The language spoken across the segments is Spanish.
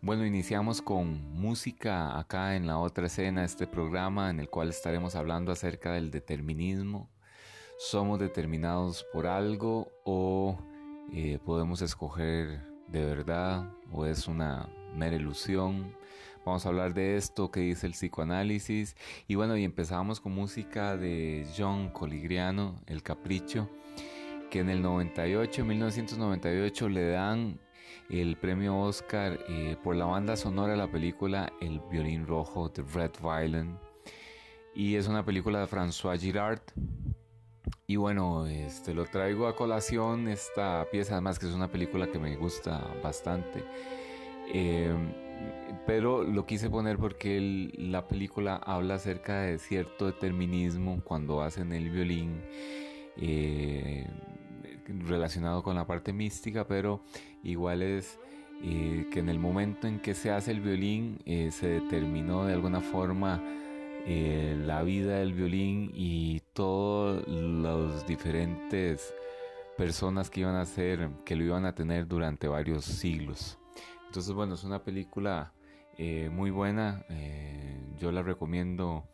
Bueno, iniciamos con música acá en la otra escena este programa en el cual estaremos hablando acerca del determinismo. ¿Somos determinados por algo o eh, podemos escoger de verdad o es una mera ilusión? Vamos a hablar de esto que dice el psicoanálisis. Y bueno, y empezamos con música de John Coligriano, El Capricho, que en el 98, 1998, le dan el premio Oscar eh, por la banda sonora de la película El violín rojo de Red Violin. Y es una película de François Girard. Y bueno, este, lo traigo a colación esta pieza, además que es una película que me gusta bastante. Eh, pero lo quise poner porque la película habla acerca de cierto determinismo cuando hacen el violín. Eh, relacionado con la parte mística, pero igual es eh, que en el momento en que se hace el violín eh, se determinó de alguna forma eh, la vida del violín y todos los diferentes personas que iban a ser, que lo iban a tener durante varios siglos. Entonces, bueno, es una película muy buena, yo la recomiendo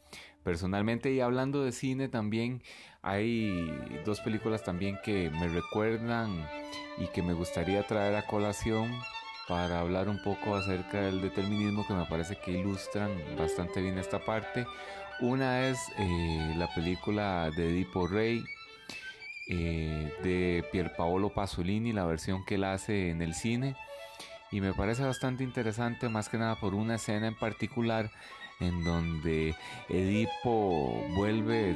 personalmente. Y hablando de cine también, hay dos películas también que me recuerdan y que me gustaría traer a colación para hablar un poco acerca del determinismo que me parece que ilustran bastante bien esta parte. Una es eh, la película de Edipo Rey eh, de Pierpaolo Pasolini, la versión que él hace en el cine. Y me parece bastante interesante, más que nada por una escena en particular en donde Edipo vuelve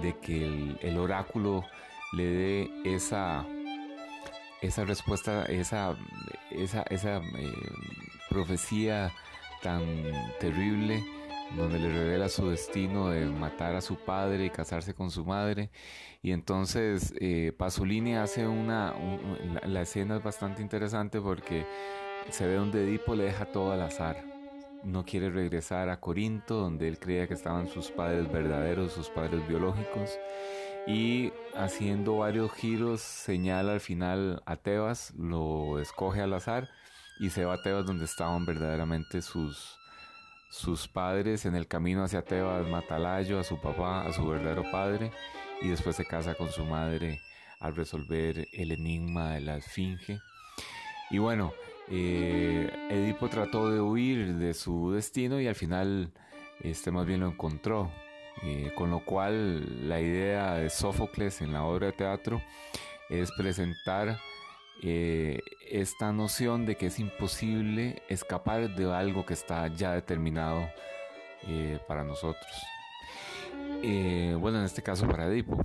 de que el, oráculo le dé esa, esa respuesta, esa, esa, esa eh, profecía tan terrible donde le revela su destino de matar a su padre y casarse con su madre. Y entonces eh, Pasolini hace una... la, escena es bastante interesante porque se ve donde Edipo le deja todo al azar no quiere regresar a Corinto, donde él creía que estaban sus padres verdaderos, sus padres biológicos. Y haciendo varios giros, señala al final a Tebas, lo escoge al azar y se va a Tebas donde estaban verdaderamente sus, sus padres. En el camino hacia Tebas mata a su papá, a su verdadero padre, y después se casa con su madre al resolver el enigma de la esfinge. Y bueno, eh, Edipo trató de huir de su destino y al final este más bien lo encontró. Eh, con lo cual la idea de Sófocles en la obra de teatro es presentar eh, esta noción de que es imposible escapar de algo que está ya determinado para nosotros. bueno, en este caso para Edipo.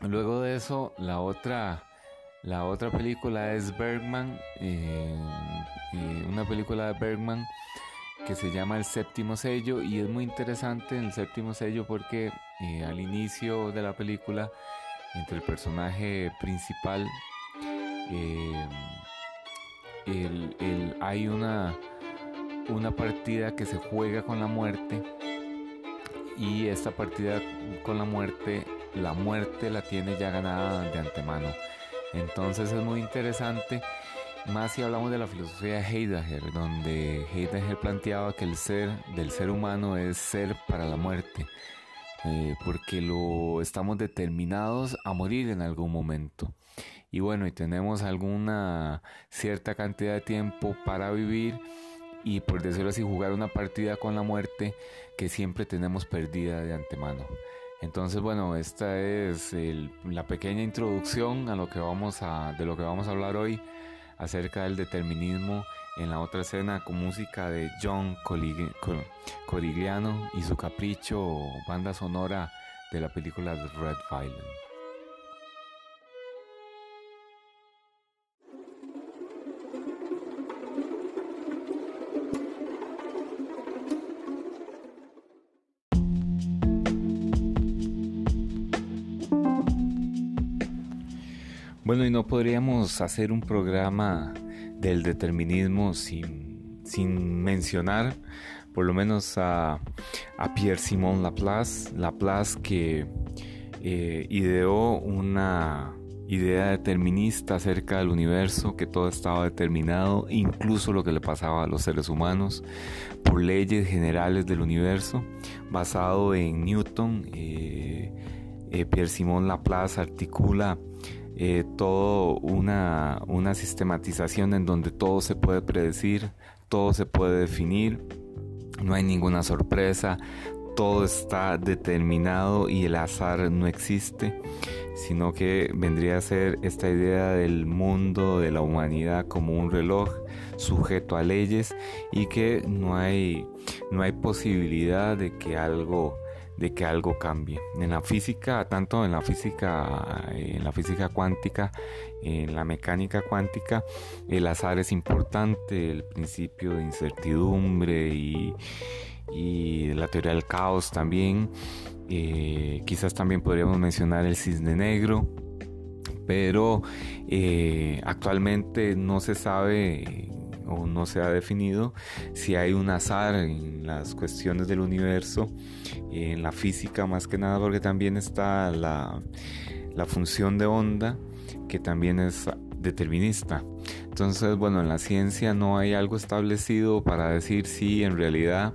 Luego de eso, la otra la otra película es Bergman, eh, una película de Bergman que se llama El séptimo sello y es muy interesante el séptimo sello porque eh, al inicio de la película entre el personaje principal eh, hay una, una partida que se juega con la muerte y esta partida con la muerte la muerte la tiene ya ganada de antemano entonces es muy interesante, más si hablamos de la filosofía de Heidegger, donde Heidegger planteaba que el ser del ser humano es ser para la muerte, eh, porque lo estamos determinados a morir en algún momento. Y bueno, y tenemos alguna cierta cantidad de tiempo para vivir y por decirlo así jugar una partida con la muerte que siempre tenemos perdida de antemano. Entonces, bueno, esta es la pequeña introducción a lo que vamos a, de lo que vamos a hablar hoy acerca del determinismo en la otra escena con música de John Corigliano y su capricho banda sonora de la película Red Violent. Bueno, y no podríamos hacer un programa del determinismo sin, mencionar por lo menos a, Pierre-Simon Laplace, Laplace que eh, ideó una, idea determinista acerca del universo, que todo estaba determinado, incluso lo que le pasaba a los seres humanos, por leyes generales del universo, basado en Newton. Eh, eh, Pierre Simón Laplace articula eh, todo una, una sistematización en donde todo se puede predecir, todo se puede definir, no hay ninguna sorpresa, todo está determinado y el azar no existe, sino que vendría a ser esta idea del mundo, de la humanidad como un reloj sujeto a leyes y que no hay, no hay posibilidad de que algo de que algo cambie. En la física, tanto en la física, en la física cuántica, en la mecánica cuántica, el azar es importante, el principio de incertidumbre y, la teoría del caos también. Eh, quizás también podríamos mencionar el cisne negro, pero eh, actualmente no se sabe o no se ha definido si hay un azar en las cuestiones del universo, en la física más que nada, porque también está la, función de onda, que también es determinista. Entonces, bueno, en la ciencia no hay algo establecido para decir si en realidad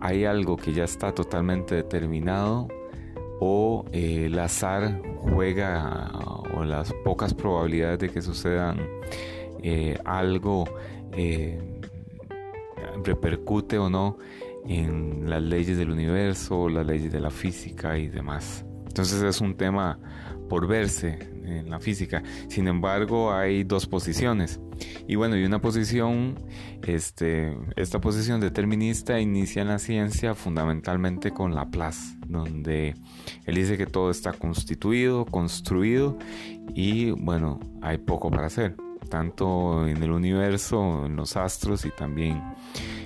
hay algo que ya está totalmente determinado o eh, el azar juega o las pocas probabilidades de que sucedan eh, algo eh, repercute o no en las leyes del universo, las leyes de la física y demás. Entonces es un tema por verse en la física. Sin embargo, hay dos posiciones. Y bueno, y una posición, este, esta posición determinista inicia en la ciencia fundamentalmente con Laplace, donde él dice que todo está constituido, construido y bueno, hay poco para hacer tanto en el universo, en los astros y también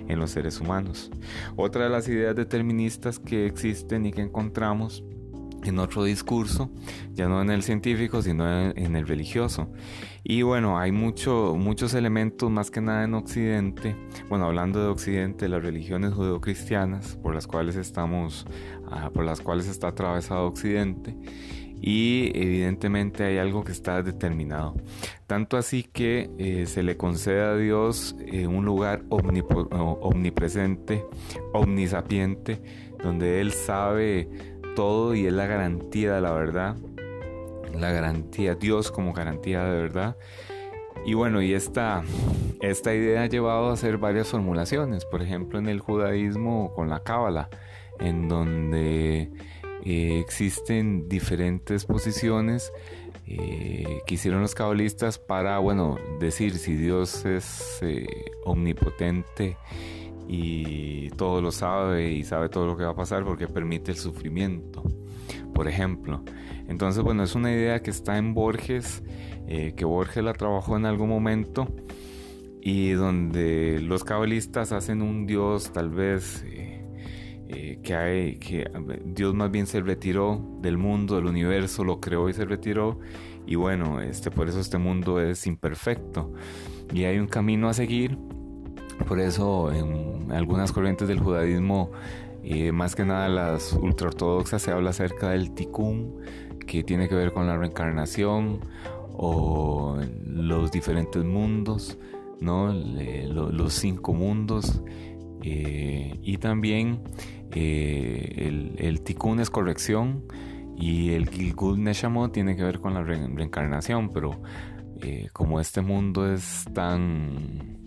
en los seres humanos. Otra de las ideas deterministas que existen y que encontramos en otro discurso, ya no en el científico, sino en el religioso. Y bueno, hay mucho, muchos elementos más que nada en Occidente, bueno, hablando de Occidente, las religiones judeocristianas por las cuales estamos, ah, por las cuales está atravesado Occidente, y evidentemente hay algo que está determinado. Tanto así que eh, se le concede a Dios eh, un lugar omnipresente, omnisapiente, donde Él sabe todo y es la garantía de la verdad, la garantía, Dios como garantía de verdad. Y bueno, y esta, esta idea ha llevado a hacer varias formulaciones, por ejemplo en el judaísmo con la cábala, en donde eh, existen diferentes posiciones eh, que hicieron los cabalistas para, bueno, decir si Dios es eh, omnipotente y todo lo sabe y sabe todo lo que va a pasar porque permite el sufrimiento, por ejemplo. Entonces, bueno, es una idea que está en Borges, que Borges la trabajó en algún momento y donde los cabalistas hacen un Dios tal vez eh, que, hay, que Dios más bien se retiró del mundo, del universo, lo creó y se retiró. Y bueno, este, por eso este mundo es imperfecto. Y hay un camino a seguir. Por eso en algunas corrientes del judaísmo, eh, más que nada las ultraortodoxas, se habla acerca del tikkun, que tiene que ver con la reencarnación o los diferentes mundos, ¿no? los cinco mundos. Eh, y también eh, el, el es corrección y el Gilgul Neshamot tiene que ver con la reencarnación, pero eh, como este mundo es tan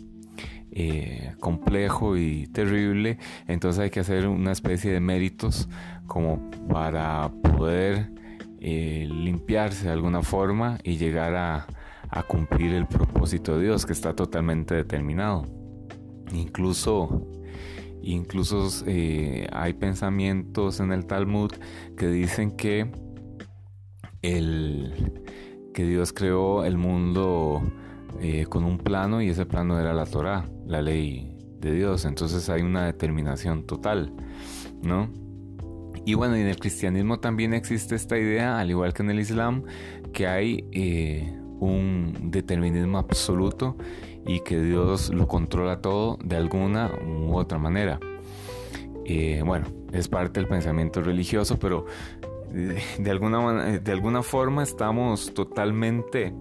eh, complejo y terrible, entonces hay que hacer una especie de méritos como para poder limpiarse de alguna forma y llegar a, a cumplir el propósito de Dios que está totalmente determinado. Incluso Incluso eh, hay pensamientos en el Talmud que dicen que, el, que Dios creó el mundo eh, con un plano y ese plano era la Torah, la ley de Dios. Entonces hay una determinación total, ¿no? Y bueno, en el cristianismo también existe esta idea, al igual que en el Islam, que hay eh, un determinismo absoluto y que Dios lo controla todo de alguna u otra manera. Eh, bueno, es parte del pensamiento religioso, pero de alguna, de alguna forma estamos totalmente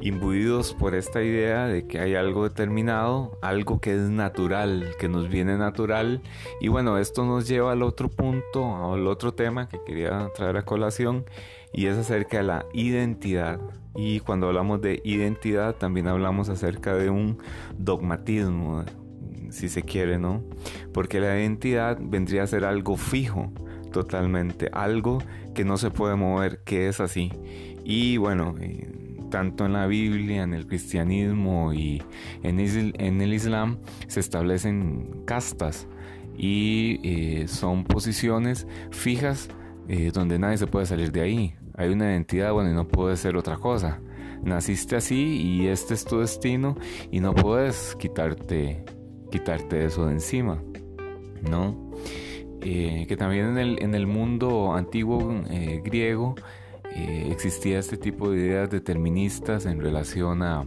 imbuidos por esta idea de que hay algo determinado, algo que es natural, que nos viene natural. Y bueno, esto nos lleva al otro punto, al otro tema que quería traer a colación, y es acerca de la identidad. Y cuando hablamos de identidad, también hablamos acerca de un dogmatismo, si se quiere, ¿no? Porque la identidad vendría a ser algo fijo, totalmente, algo que no se puede mover, que es así. Y bueno, tanto en la Biblia, en el cristianismo y en, el Islam se establecen castas y eh, son posiciones fijas eh, donde nadie se puede salir de ahí. Hay una identidad, bueno, y no puede ser otra cosa. Naciste así y este es tu destino y no puedes quitarte, quitarte eso de encima, ¿no? Eh, que también en el, en el mundo antiguo griego eh, existía este tipo de ideas deterministas en relación a,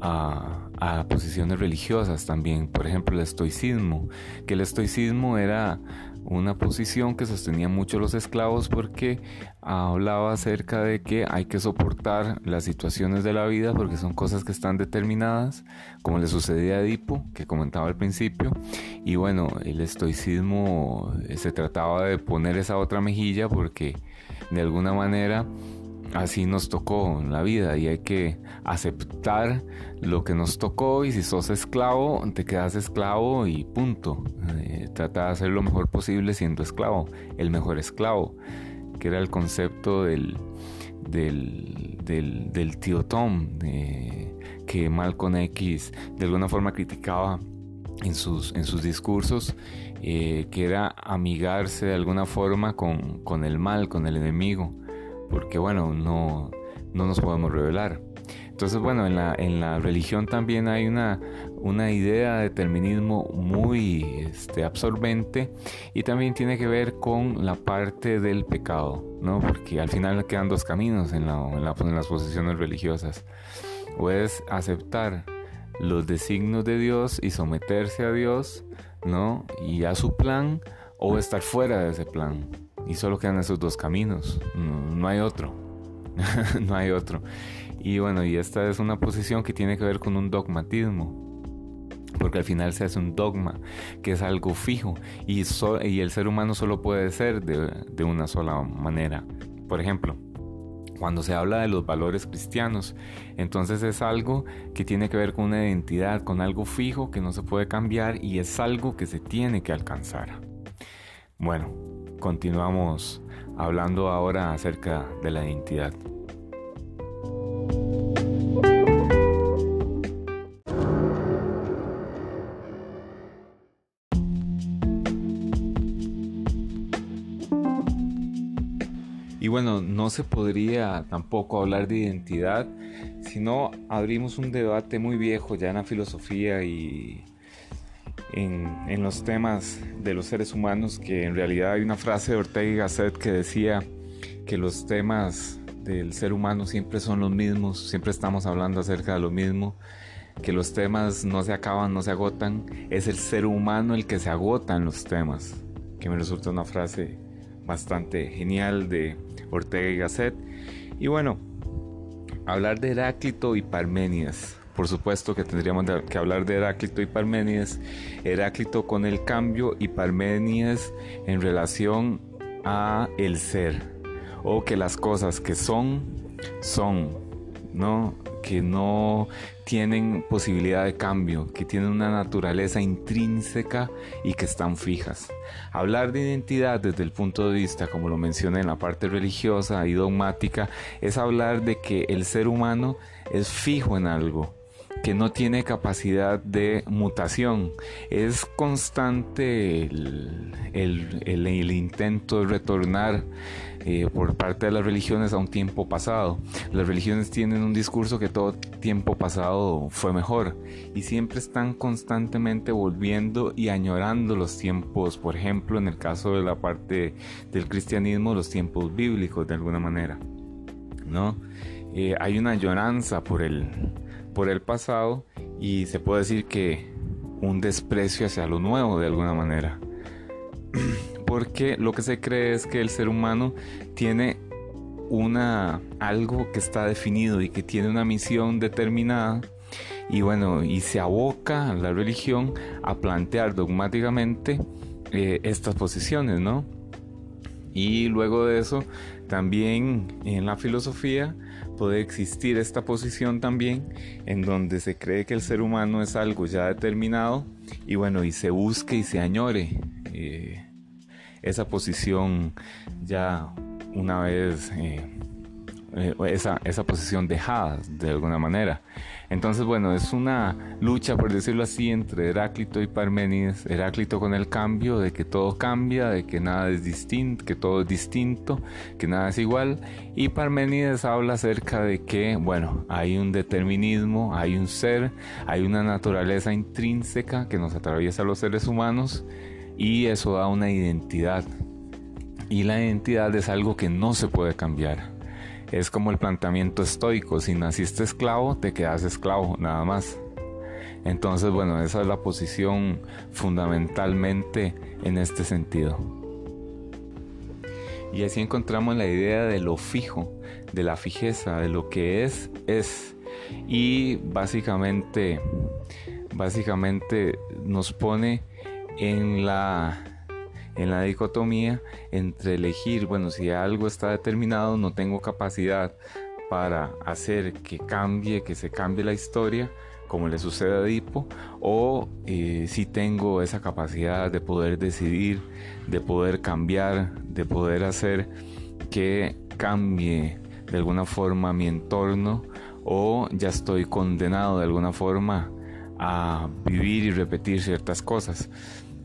a, posiciones religiosas también. Por ejemplo, el estoicismo, que el estoicismo era una posición que sostenían mucho los esclavos porque hablaba acerca de que hay que soportar las situaciones de la vida porque son cosas que están determinadas, como le sucedía a Edipo, que comentaba al principio, y bueno, el estoicismo eh, se trataba de poner esa otra mejilla porque de alguna manera así nos tocó en la vida y hay que aceptar lo que nos tocó y si sos esclavo te quedas esclavo y punto. Eh, trata de hacer lo mejor posible siendo esclavo, el mejor esclavo, que era el concepto del, del, tío Tom, eh, que Malcolm X de alguna forma criticaba en sus, en sus discursos eh, que era amigarse de alguna forma con, con, el mal, con el enemigo, porque bueno, no, no nos podemos revelar. Entonces, bueno, en la, en la religión también hay una, una idea de determinismo muy este, absorbente y también tiene que ver con la parte del pecado, ¿no? Porque al final quedan dos caminos en, la, en, en las posiciones religiosas. O es aceptar los designios de Dios y someterse a Dios, ¿no? Y a su plan o estar fuera de ese plan. Y solo quedan esos dos caminos, no, hay otro, no hay otro. Y bueno, y esta es una posición que tiene que ver con un dogmatismo, porque al final se hace un dogma, que es algo fijo, y, y el ser humano solo puede ser de una sola manera. Por ejemplo, cuando se habla de los valores cristianos. Entonces es algo que tiene que ver con una identidad, con algo fijo que no se puede cambiar y es algo que se tiene que alcanzar. Bueno, continuamos hablando ahora acerca de la identidad. bueno, no se podría tampoco hablar de identidad si no abrimos un debate muy viejo ya en la filosofía y en, los temas de los seres humanos, que en realidad hay una frase de Ortega y Gasset que decía que los temas del ser humano siempre son los mismos, siempre estamos hablando acerca de lo mismo, que los temas no se acaban, no se agotan, es el ser humano el que se agota en los temas, que me resulta una frase bastante genial de Ortega y Gasset. Y bueno, hablar de Heráclito y Parménides. Por supuesto que tendríamos que hablar de Heráclito y Parménides. Heráclito con el cambio y Parménides en relación a el ser. O que las cosas que son, son. ¿No? que no tienen posibilidad de cambio, que tienen una naturaleza intrínseca y que están fijas. Hablar de identidad desde el punto de vista, como lo mencioné en la parte religiosa y dogmática, es hablar de que el ser humano es fijo en algo, que no tiene capacidad de mutación. Es constante el, el intento de retornar eh, por parte de las religiones a un tiempo pasado. Las religiones tienen un discurso que todo tiempo pasado fue mejor y siempre están constantemente volviendo y añorando los tiempos, por ejemplo, en el caso de la parte del cristianismo, los tiempos bíblicos de alguna manera. ¿no? Eh, hay una añoranza por el, por el pasado y se puede decir que un desprecio hacia lo nuevo de alguna manera. porque lo que se cree es que el ser humano tiene una algo que está definido y que tiene una misión determinada y bueno, y se aboca la religión a plantear dogmáticamente eh, estas posiciones, ¿no? Y luego de eso, también en la filosofía puede existir esta posición también en donde se cree que el ser humano es algo ya determinado y bueno, y se busque y se añore eh, esa posición ya una vez eh, esa, esa posición dejada de alguna manera. Entonces, bueno, es una lucha, por decirlo así, entre Heráclito y Parménides. Heráclito con el cambio, de que todo cambia, de que nada es distinto, que todo es distinto, que nada es igual. Y Parménides habla acerca de que, bueno, hay un determinismo, hay un ser, hay una naturaleza intrínseca que nos atraviesa a los seres humanos y eso da una identidad. Y la identidad es algo que no se puede cambiar es como el planteamiento estoico, si naciste esclavo, te quedas esclavo, nada más. Entonces, bueno, esa es la posición fundamentalmente en este sentido. Y así encontramos la idea de lo fijo, de la fijeza, de lo que es, es. Y básicamente, básicamente nos pone en la en la dicotomía entre elegir, bueno, si algo está determinado, no tengo capacidad para hacer que cambie, que se cambie la historia, como le sucede a Edipo, o eh, si tengo esa capacidad de poder decidir, de poder cambiar, de poder hacer que cambie de alguna forma mi entorno, o ya estoy condenado de alguna forma a vivir y repetir ciertas cosas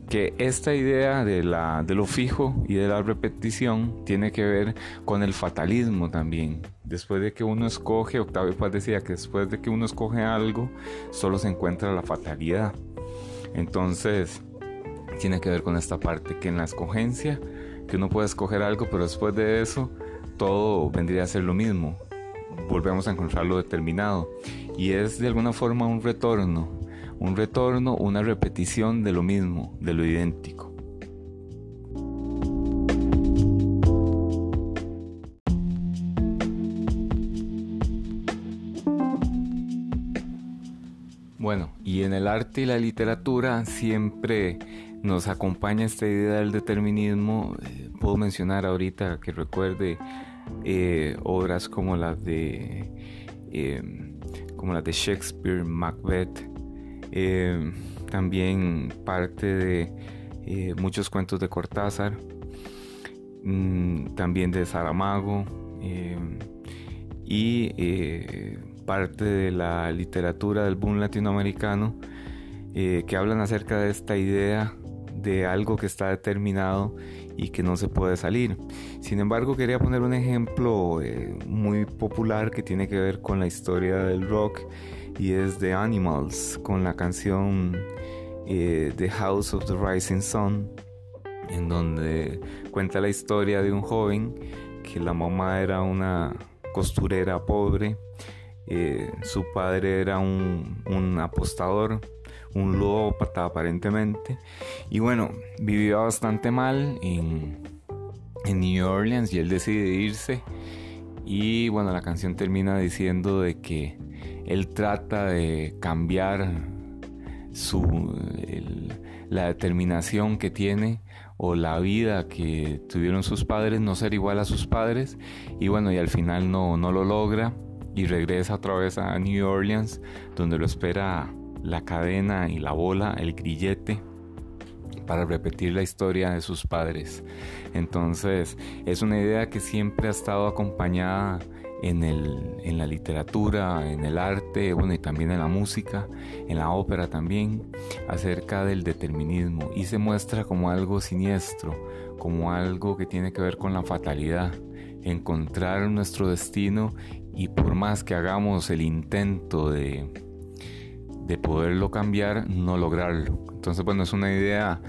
que esta idea de, la, de lo fijo y de la repetición tiene que ver con el fatalismo también. Después de que uno escoge, Octavio Paz decía que después de que uno escoge algo, solo se encuentra la fatalidad. Entonces, tiene que ver con esta parte, que en la escogencia, que uno puede escoger algo, pero después de eso, todo vendría a ser lo mismo. Volvemos a encontrar lo determinado. Y es de alguna forma un retorno un retorno, una repetición de lo mismo, de lo idéntico. Bueno, y en el arte y la literatura siempre nos acompaña esta idea del determinismo. Eh, puedo mencionar ahorita que recuerde eh, obras como las de eh, como las de Shakespeare, Macbeth, eh, también parte de eh, muchos cuentos de Cortázar, mm, también de Saramago eh, y parte de la literatura del boom latinoamericano que hablan acerca de esta idea de algo que está determinado y que no se puede salir. Sin embargo, quería poner un ejemplo muy popular que tiene que ver con la historia del rock y es The Animals con la canción eh, The House of the Rising Sun en donde cuenta la historia de un joven que la mamá era una costurera pobre, eh, su padre era un, un apostador, un ludópata aparentemente, y bueno, vivía bastante mal en, en New Orleans y él decide irse y bueno, la canción termina diciendo de que él trata de cambiar su, la determinación que tiene o la vida que tuvieron sus padres, no ser igual a sus padres y bueno, y al final no, no lo logra y regresa otra vez a New Orleans donde lo espera la cadena y la bola, el grillete para repetir la historia de sus padres. Entonces es una idea que siempre ha estado acompañada en, el, en la literatura, en el arte, bueno, y también en la música, en la ópera también, acerca del determinismo y se muestra como algo siniestro, como algo que tiene que ver con la fatalidad, encontrar nuestro destino y por más que hagamos el intento de, de poderlo cambiar, no lograrlo. Entonces, bueno, es una idea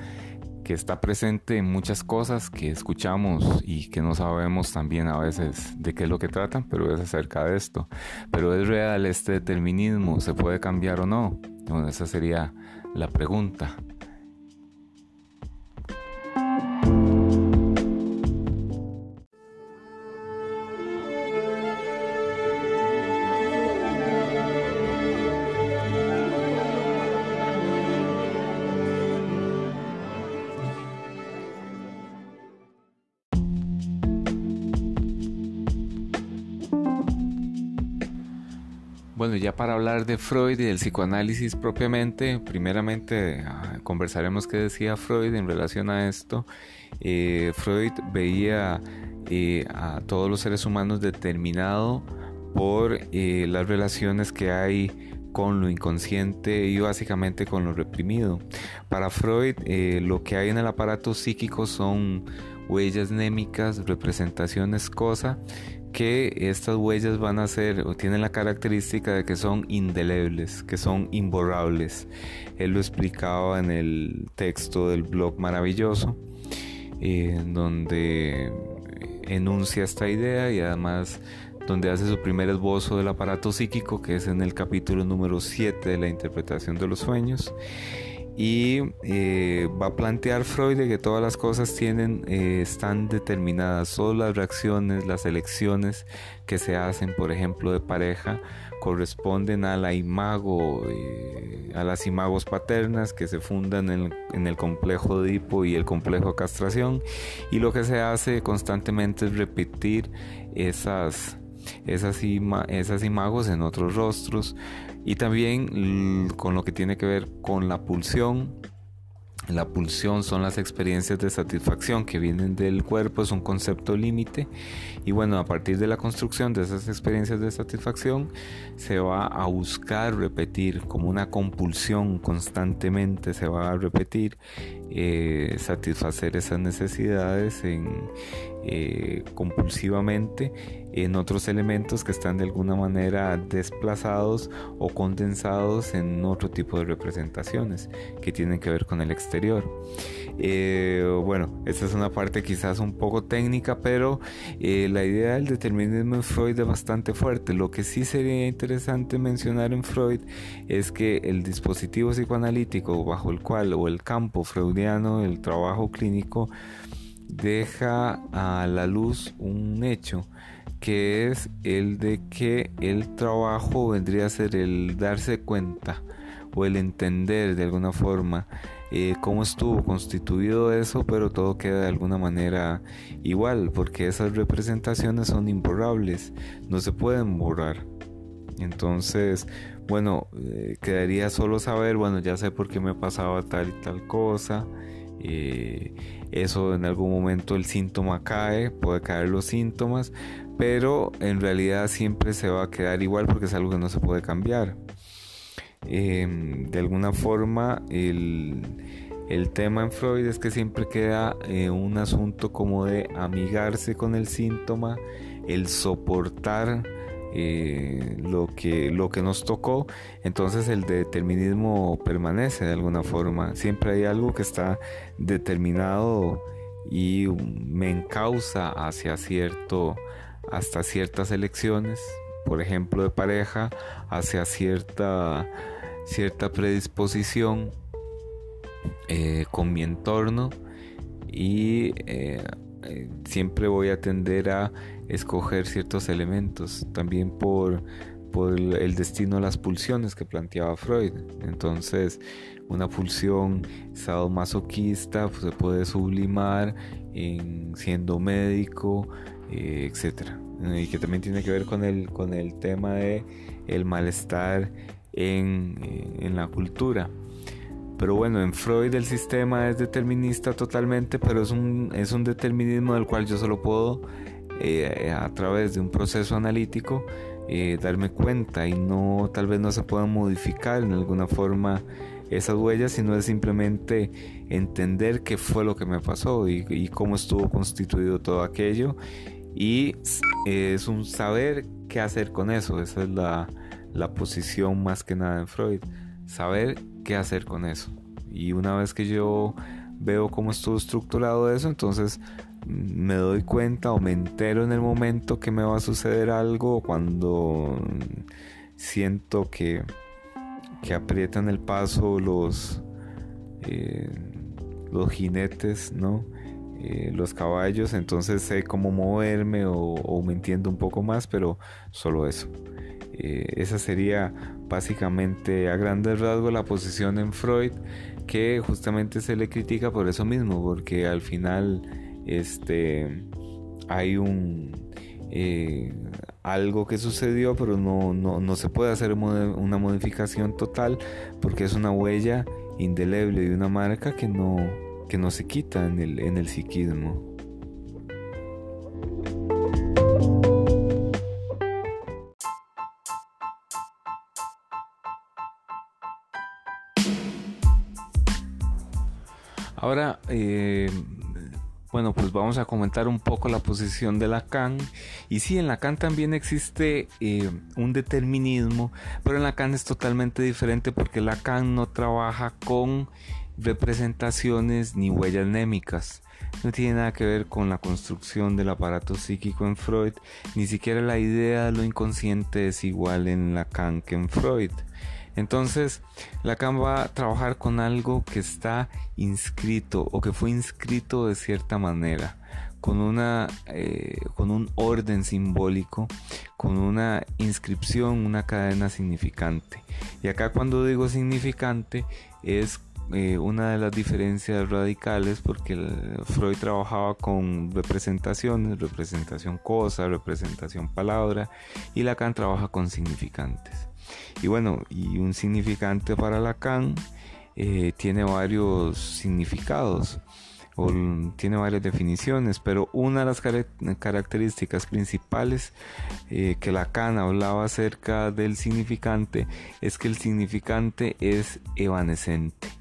que está presente en muchas cosas que escuchamos y que no sabemos también a veces de qué es lo que tratan, pero es acerca de esto. Pero es real este determinismo, ¿se puede cambiar o no? Bueno, esa sería la pregunta. Ya para hablar de Freud y del psicoanálisis propiamente, primeramente ah, conversaremos qué decía Freud en relación a esto. Eh, Freud veía eh, a todos los seres humanos determinado por eh, las relaciones que hay con lo inconsciente y básicamente con lo reprimido. Para Freud, lo que hay en el aparato psíquico son huellas némicas, representaciones, cosa que estas huellas van a ser o tienen la característica de que son indelebles, que son imborrables. Él lo explicaba en el texto del blog maravilloso, eh, donde enuncia esta idea y además donde hace su primer esbozo del aparato psíquico, que es en el capítulo número 7 de la interpretación de los sueños y eh, va a plantear Freud que todas las cosas tienen, eh, están determinadas, todas las reacciones, las elecciones que se hacen, por ejemplo, de pareja, corresponden a la imago, eh, a las imagos paternas que se fundan en, en, el complejo de hipo y el complejo de castración, y lo que se hace constantemente es repetir esas, esas, esas imagos en otros rostros, y también con lo que tiene que ver con la pulsión. La pulsión son las experiencias de satisfacción que vienen del cuerpo, es un concepto límite y bueno, a partir de la construcción de esas experiencias de satisfacción se va a buscar repetir como una compulsión constantemente, se va a repetir eh, satisfacer esas necesidades eh, compulsivamente en otros elementos que están de alguna manera desplazados o condensados en otro tipo de representaciones que tienen que ver con el exterior. Eh, bueno, esta es una parte quizás un poco técnica, pero eh, la idea del determinismo en Freud es bastante fuerte. Lo que sí sería interesante mencionar en Freud es que el dispositivo psicoanalítico bajo el cual, o el campo freudiano, el trabajo clínico, deja a la luz un hecho que es el de que el trabajo vendría a ser el darse cuenta o el entender de alguna forma eh, cómo estuvo constituido eso, pero todo queda de alguna manera igual, porque esas representaciones son imborrables, no se pueden borrar. Entonces, bueno, eh, quedaría solo saber, bueno, ya sé por qué me pasaba tal y tal cosa. Eh, eso en algún momento el síntoma cae, puede caer los síntomas, pero en realidad siempre se va a quedar igual porque es algo que no se puede cambiar. Em, de alguna forma el, tema en Freud es que siempre queda eh, un asunto como de amigarse con el síntoma, el soportar eh, lo, que, lo que nos tocó, entonces el determinismo permanece de alguna forma. Siempre hay algo que está determinado y me encausa hacia cierto hasta ciertas elecciones, por ejemplo de pareja, hacia cierta, cierta predisposición eh, con mi entorno y eh, eh, siempre voy a tender a escoger ciertos elementos, también por, por el, destino de las pulsiones que planteaba Freud. Entonces, una pulsión sadomasoquista pues, se puede sublimar en siendo médico, etcétera. Y que también tiene que ver con el, con el tema de el malestar en, eh, en la cultura. Pero bueno, en Freud el sistema es determinista totalmente, pero es un, es un determinismo del cual yo solo puedo, eh, a través de un proceso analítico, darme cuenta. Y no, tal vez no se puedan modificar en alguna forma esas huellas, sino es simplemente entender qué fue lo que me pasó y cómo estuvo constituido todo aquello y es un saber qué hacer con eso. Esa es la, posición más que nada en Freud. Saber qué hacer con eso. Y una vez que yo veo cómo estuvo estructurado eso, entonces me doy cuenta o me entero en el momento que me va a suceder algo cuando siento que, que aprietan el paso los, eh, los jinetes, ¿no? Eh, los caballos, entonces sé cómo moverme o, me entiendo un poco más, pero solo eso. Eh, esa sería básicamente a grandes rasgos la posición en Freud, que justamente se le critica por eso mismo, porque al final este, hay un... Eh, algo que sucedió, pero no, no, se puede hacer una modificación total porque es una huella indeleble de una marca que no, que no se quita en el, en el psiquismo. Ahora, eh, bueno, pues vamos a comentar un poco la posición de Lacan. Y sí, en Lacan también existe eh, un determinismo, pero en Lacan es totalmente diferente porque Lacan no trabaja con representaciones ni huellas némicas. No tiene nada que ver con la construcción del aparato psíquico en Freud, ni siquiera la idea de lo inconsciente es igual en Lacan que en Freud. Entonces, Lacan va a trabajar con algo que está inscrito o que fue inscrito de cierta manera, con, una, eh, con un orden simbólico, con una inscripción, una cadena significante. Y acá cuando digo significante es eh, una de las diferencias radicales porque Freud trabajaba con representaciones, representación cosa, representación palabra y Lacan trabaja con significantes. Y bueno, y un significante para Lacan eh, tiene varios significados o tiene varias definiciones, pero una de las características principales eh, que Lacan hablaba acerca del significante es que el significante es evanescente.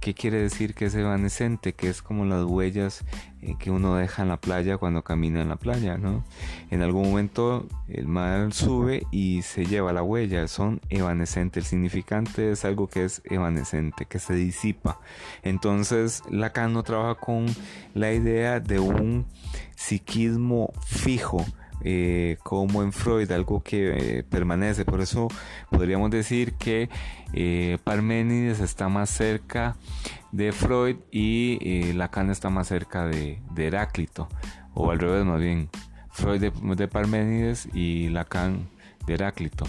¿Qué quiere decir que es evanescente? Que es como las huellas eh, que uno deja en la playa cuando camina en la playa, ¿no? En algún momento el mar sube y se lleva la huella, son evanescentes. El significante es algo que es evanescente, que se disipa. Entonces Lacan no trabaja con la idea de un psiquismo fijo, eh, como en Freud, algo que eh, permanece. Por eso podríamos decir que eh, Parménides está más cerca de Freud y Lacan está más cerca de, Heráclito, o al revés, más bien, Freud de, Parménides y Lacan de Heráclito.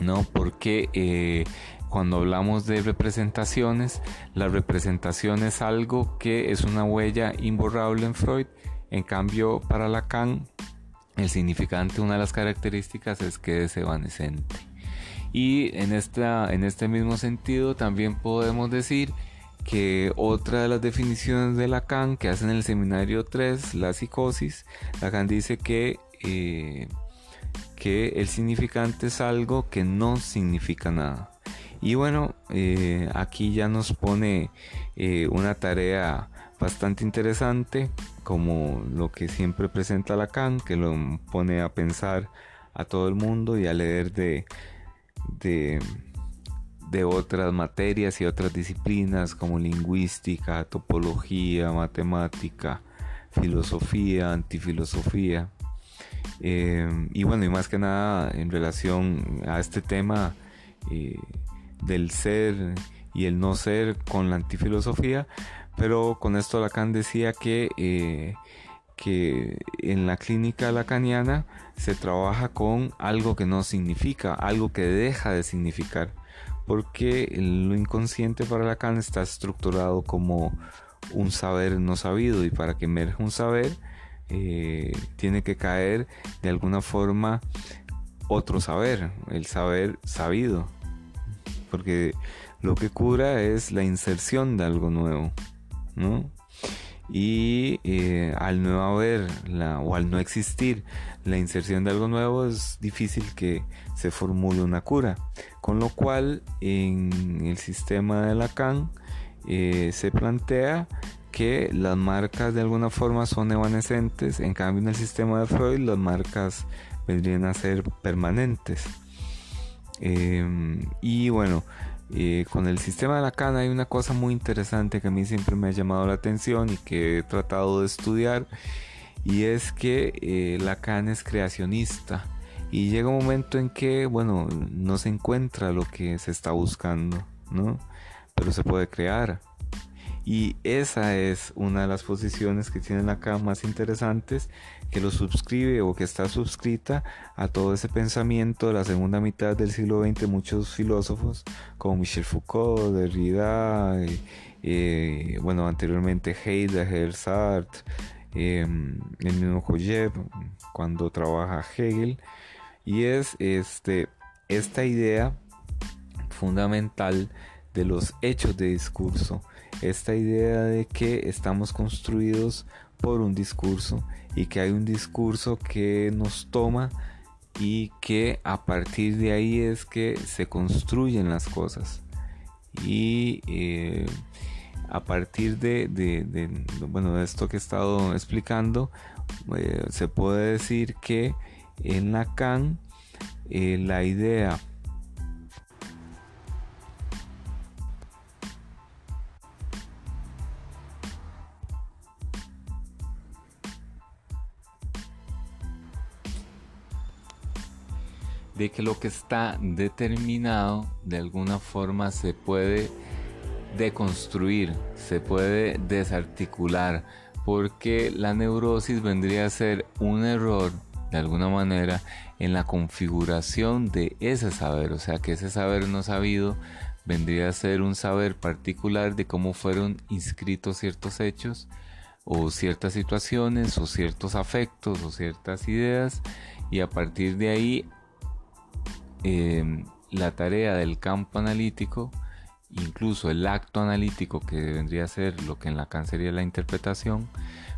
¿no? Porque cuando hablamos de representaciones, la representación es algo que es una huella imborrable en Freud, en cambio para Lacan el significante, una de las características es que es evanescente. Y en, esta, en este mismo sentido también podemos decir que otra de las definiciones de Lacan que hace en el seminario 3, la psicosis, Lacan dice que, eh, que el significante es algo que no significa nada. Y bueno, eh, aquí ya nos pone eh, una tarea bastante interesante, como lo que siempre presenta Lacan, que lo pone a pensar a todo el mundo y a leer de, de, otras materias y otras disciplinas como lingüística, topología, matemática, filosofía, antifilosofía. Eh, y bueno, y más que nada en relación a este tema eh, del ser y el no ser con la antifilosofía, pero con esto Lacan decía que, eh, que en la clínica lacaniana se trabaja con algo que no significa, algo que deja de significar, porque lo inconsciente para Lacan está estructurado como un saber no sabido y para que emerja un saber eh, tiene que caer de alguna forma otro saber, el saber sabido, porque lo que cura es la inserción de algo nuevo. Y eh, al no haber o al no existir la inserción de algo nuevo es difícil que se formule una cura. Con lo cual en el sistema de Lacan eh, se plantea que las marcas de alguna forma son evanescentes, en cambio en el sistema de Freud las marcas vendrían a ser permanentes. Em, y bueno, eh, con el sistema de Lacan hay una cosa muy interesante que a mí siempre me ha llamado la atención y que he tratado de estudiar y es que eh, Lacan es creacionista y llega un momento en que, bueno, no se encuentra lo que se está buscando, ¿no? Pero se puede crear. Y esa es una de las posiciones que tienen acá más interesantes, que lo suscribe o que está suscrita a todo ese pensamiento de la segunda mitad del siglo XX, muchos filósofos como Michel Foucault, Derrida, eh, eh, bueno, anteriormente Heidegger, Sartre, em, el mismo Koyev cuando trabaja Hegel. Y es este, esta idea fundamental de los hechos de discurso, esta idea de que estamos construidos por un discurso y que hay un discurso que nos toma y que a partir de ahí es que se construyen las cosas. Y eh, a partir de, bueno, de esto que he estado explicando eh, se puede decir que en Lacan eh, la idea de que lo que está determinado de alguna forma se puede deconstruir, se puede desarticular, porque la neurosis vendría a ser un error de alguna manera en la configuración de ese saber, o sea que ese saber no sabido vendría a ser un saber particular de cómo fueron inscritos ciertos hechos o ciertas situaciones o ciertos afectos o ciertas ideas y a partir de ahí Em, la tarea del campo analítico, incluso el acto analítico que vendría a ser lo que en Lacan sería la interpretación,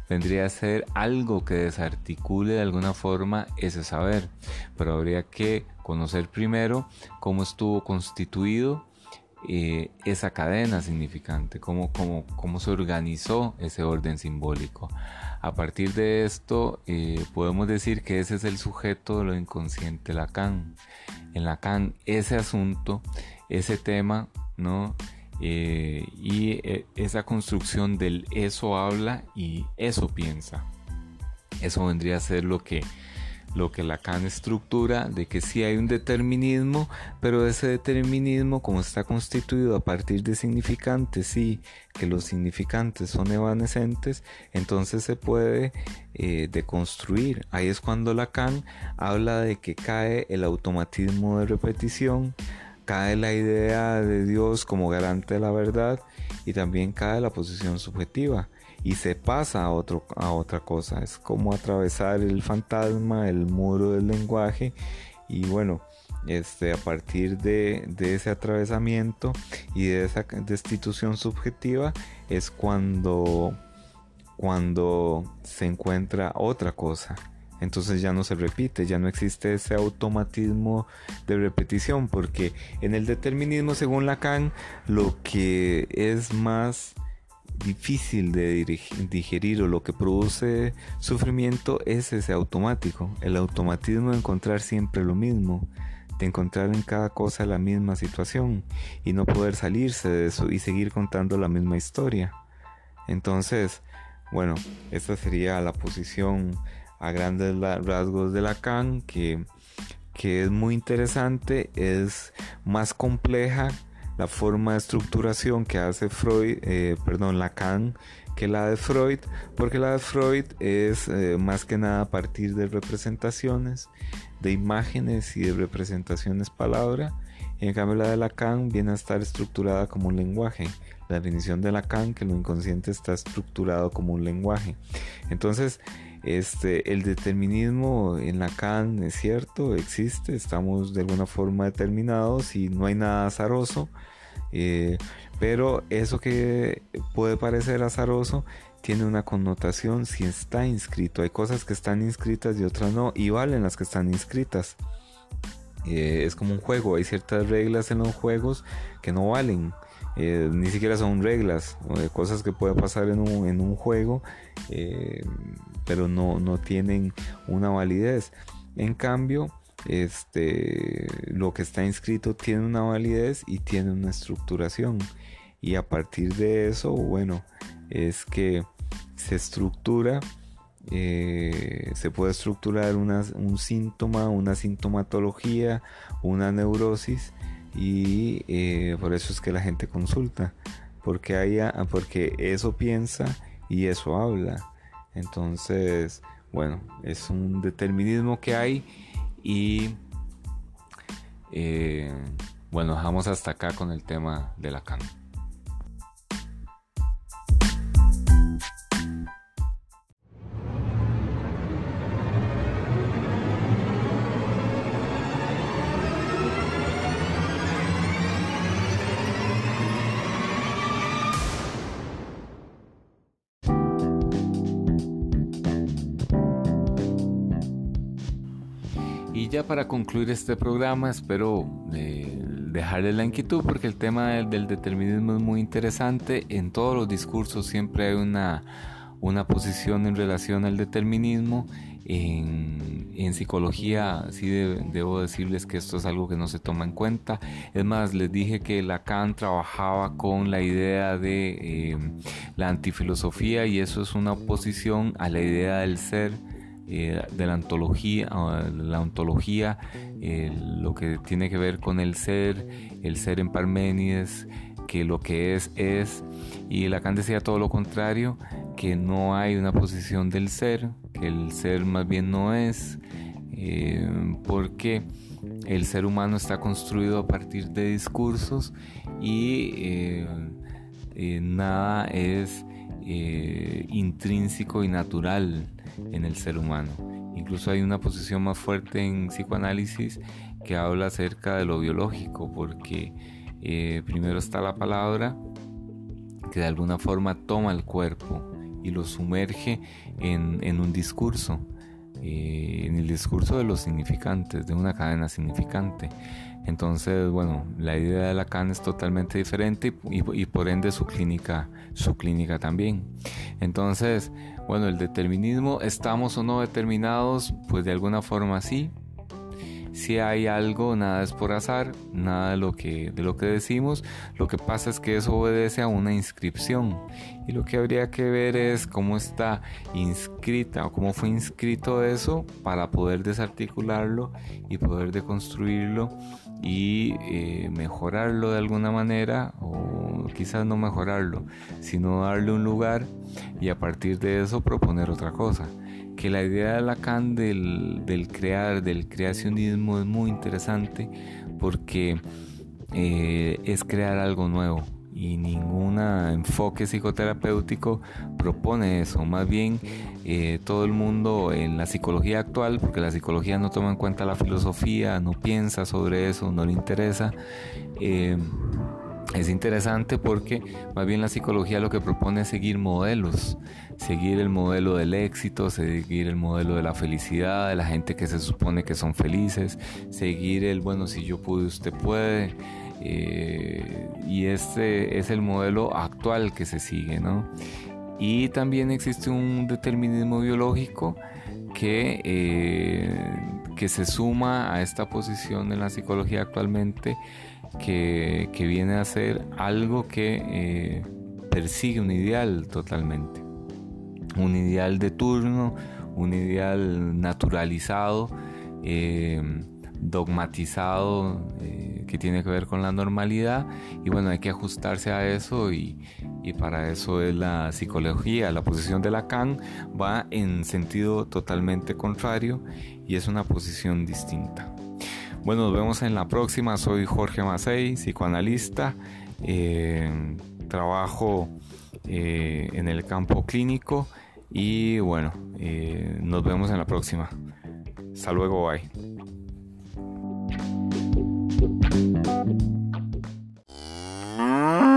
vendría a ser algo que desarticule de alguna forma ese saber. Pero habría que conocer primero cómo estuvo constituido eh, esa cadena significante, cómo, cómo, cómo se organizó ese orden simbólico. A partir de esto eh, podemos decir que ese es el sujeto de lo inconsciente Lacan. En Lacan ese asunto, ese tema, ¿no? Eh, y esa construcción del eso habla y eso piensa. Eso vendría a ser lo que lo que Lacan estructura de que sí hay un determinismo, pero ese determinismo como está constituido a partir de significantes y que los significantes son evanescentes, entonces se puede eh, deconstruir. Ahí es cuando Lacan habla de que cae el automatismo de repetición, cae la idea de Dios como garante de la verdad y también cae la posición subjetiva y se pasa a, otro, a otra cosa. Es como atravesar el fantasma, el muro del lenguaje y bueno, este, a partir de, de ese atravesamiento y de esa destitución subjetiva es cuando, cuando se encuentra otra cosa. Entonces ya no se repite, ya no existe ese automatismo de repetición, porque en el determinismo, según Lacan, lo que es más difícil de digerir o lo que produce sufrimiento es ese automático, el automatismo de encontrar siempre lo mismo, de encontrar en cada cosa la misma situación y no poder salirse de eso y seguir contando la misma historia. Entonces, bueno, esta sería la posición a grandes rasgos de Lacan que, que es muy interesante, es más compleja la forma de estructuración que hace Freud, eh, perdón, Lacan, que la de Freud, porque la de Freud es eh, más que nada a partir de representaciones, de imágenes y de representaciones palabra. En cambio la de Lacan viene a estar estructurada como un lenguaje. La definición de Lacan que lo inconsciente está estructurado como un lenguaje. Entonces, este, el determinismo en Lacan es cierto, existe, estamos de alguna forma determinados y no hay nada azaroso. Eh, pero eso que puede parecer azaroso tiene una connotación si está inscrito. Hay cosas que están inscritas y otras no, y valen las que están inscritas. Eh, es como un juego, hay ciertas reglas en los juegos que no valen. Eh, ni siquiera son reglas, cosas que pueden pasar en un, juego, pero no, no tienen una validez. En cambio, este, lo que está inscrito tiene una validez y tiene una estructuración. Y a partir de eso, bueno, es que se estructura, eh, se puede estructurar un síntoma, una sintomatología, una neurosis y eh, por eso es que la gente consulta, porque, haya, porque eso piensa y eso habla. Entonces, bueno, es un determinismo que hay y eh, bueno, dejamos hasta acá con el tema de la ya para concluir este programa, espero eh, dejarle la inquietud porque el tema del, determinismo es muy interesante. En todos los discursos siempre hay una, una posición en relación al determinismo. En, en psicología sí debo decirles que esto es algo que no se toma en cuenta. Es más, les dije que Lacan trabajaba con la idea de eh, la antifilosofía y eso es una oposición a la idea del ser eh, de la ontología, la ontología lo que tiene que ver con el ser, el ser en Parménides, que lo que es es, y Lacan decía todo lo contrario, que no hay una posición del ser, que el ser más bien no es, eh, porque el ser humano está construido a partir de discursos y eh, nada es intrínseco y natural en el ser humano. Incluso hay una posición más fuerte en psicoanálisis que habla acerca de lo biológico, porque eh, primero está la palabra que de alguna forma toma el cuerpo y lo sumerge en, un discurso, eh, en el discurso de los significantes, de una cadena significante. Entonces, bueno, la idea de Lacan es totalmente diferente y, por ende su clínica, su clínica también. Entonces, bueno, el determinismo, ¿estamos o no determinados? Pues de alguna forma sí. Si hay algo, nada es por azar, nada de lo que, de lo que decimos. Lo que pasa es que eso obedece a una inscripción. Y lo que habría que ver es cómo está inscrita o cómo fue inscrito eso para poder desarticularlo y poder deconstruirlo y eh, mejorarlo de alguna manera o quizás no mejorarlo sino darle un lugar y a partir de eso proponer otra cosa que la idea de Lacan del, del crear del creacionismo es muy interesante porque eh, es crear algo nuevo y ningún enfoque psicoterapéutico propone eso. Más bien, eh, todo el mundo en la psicología actual, porque la psicología no toma en cuenta la filosofía, no piensa sobre eso, no le interesa. Eh, es interesante porque más bien la psicología lo que propone es seguir modelos, seguir el modelo del éxito, seguir el modelo de la felicidad, de la gente que se supone que son felices, seguir el, bueno, si yo pude, usted puede. Eh, y este es el modelo actual que se sigue, ¿no? Y también existe un determinismo biológico que, eh, que se suma a esta posición en la psicología actualmente, que, que viene a ser algo que eh, persigue un ideal totalmente, un ideal de turno, un ideal naturalizado dogmatizado eh, que tiene que ver con la normalidad. Y bueno hay que ajustarse a eso y, para eso es la psicología. La posición de Lacan va en sentido totalmente contrario y es una posición distinta. Bueno nos vemos en la próxima. Soy Jorge Macei psicoanalista. Eh, trabajo eh, en el campo clínico y bueno, eh, nos vemos en la próxima. Hasta luego, bye. Ah.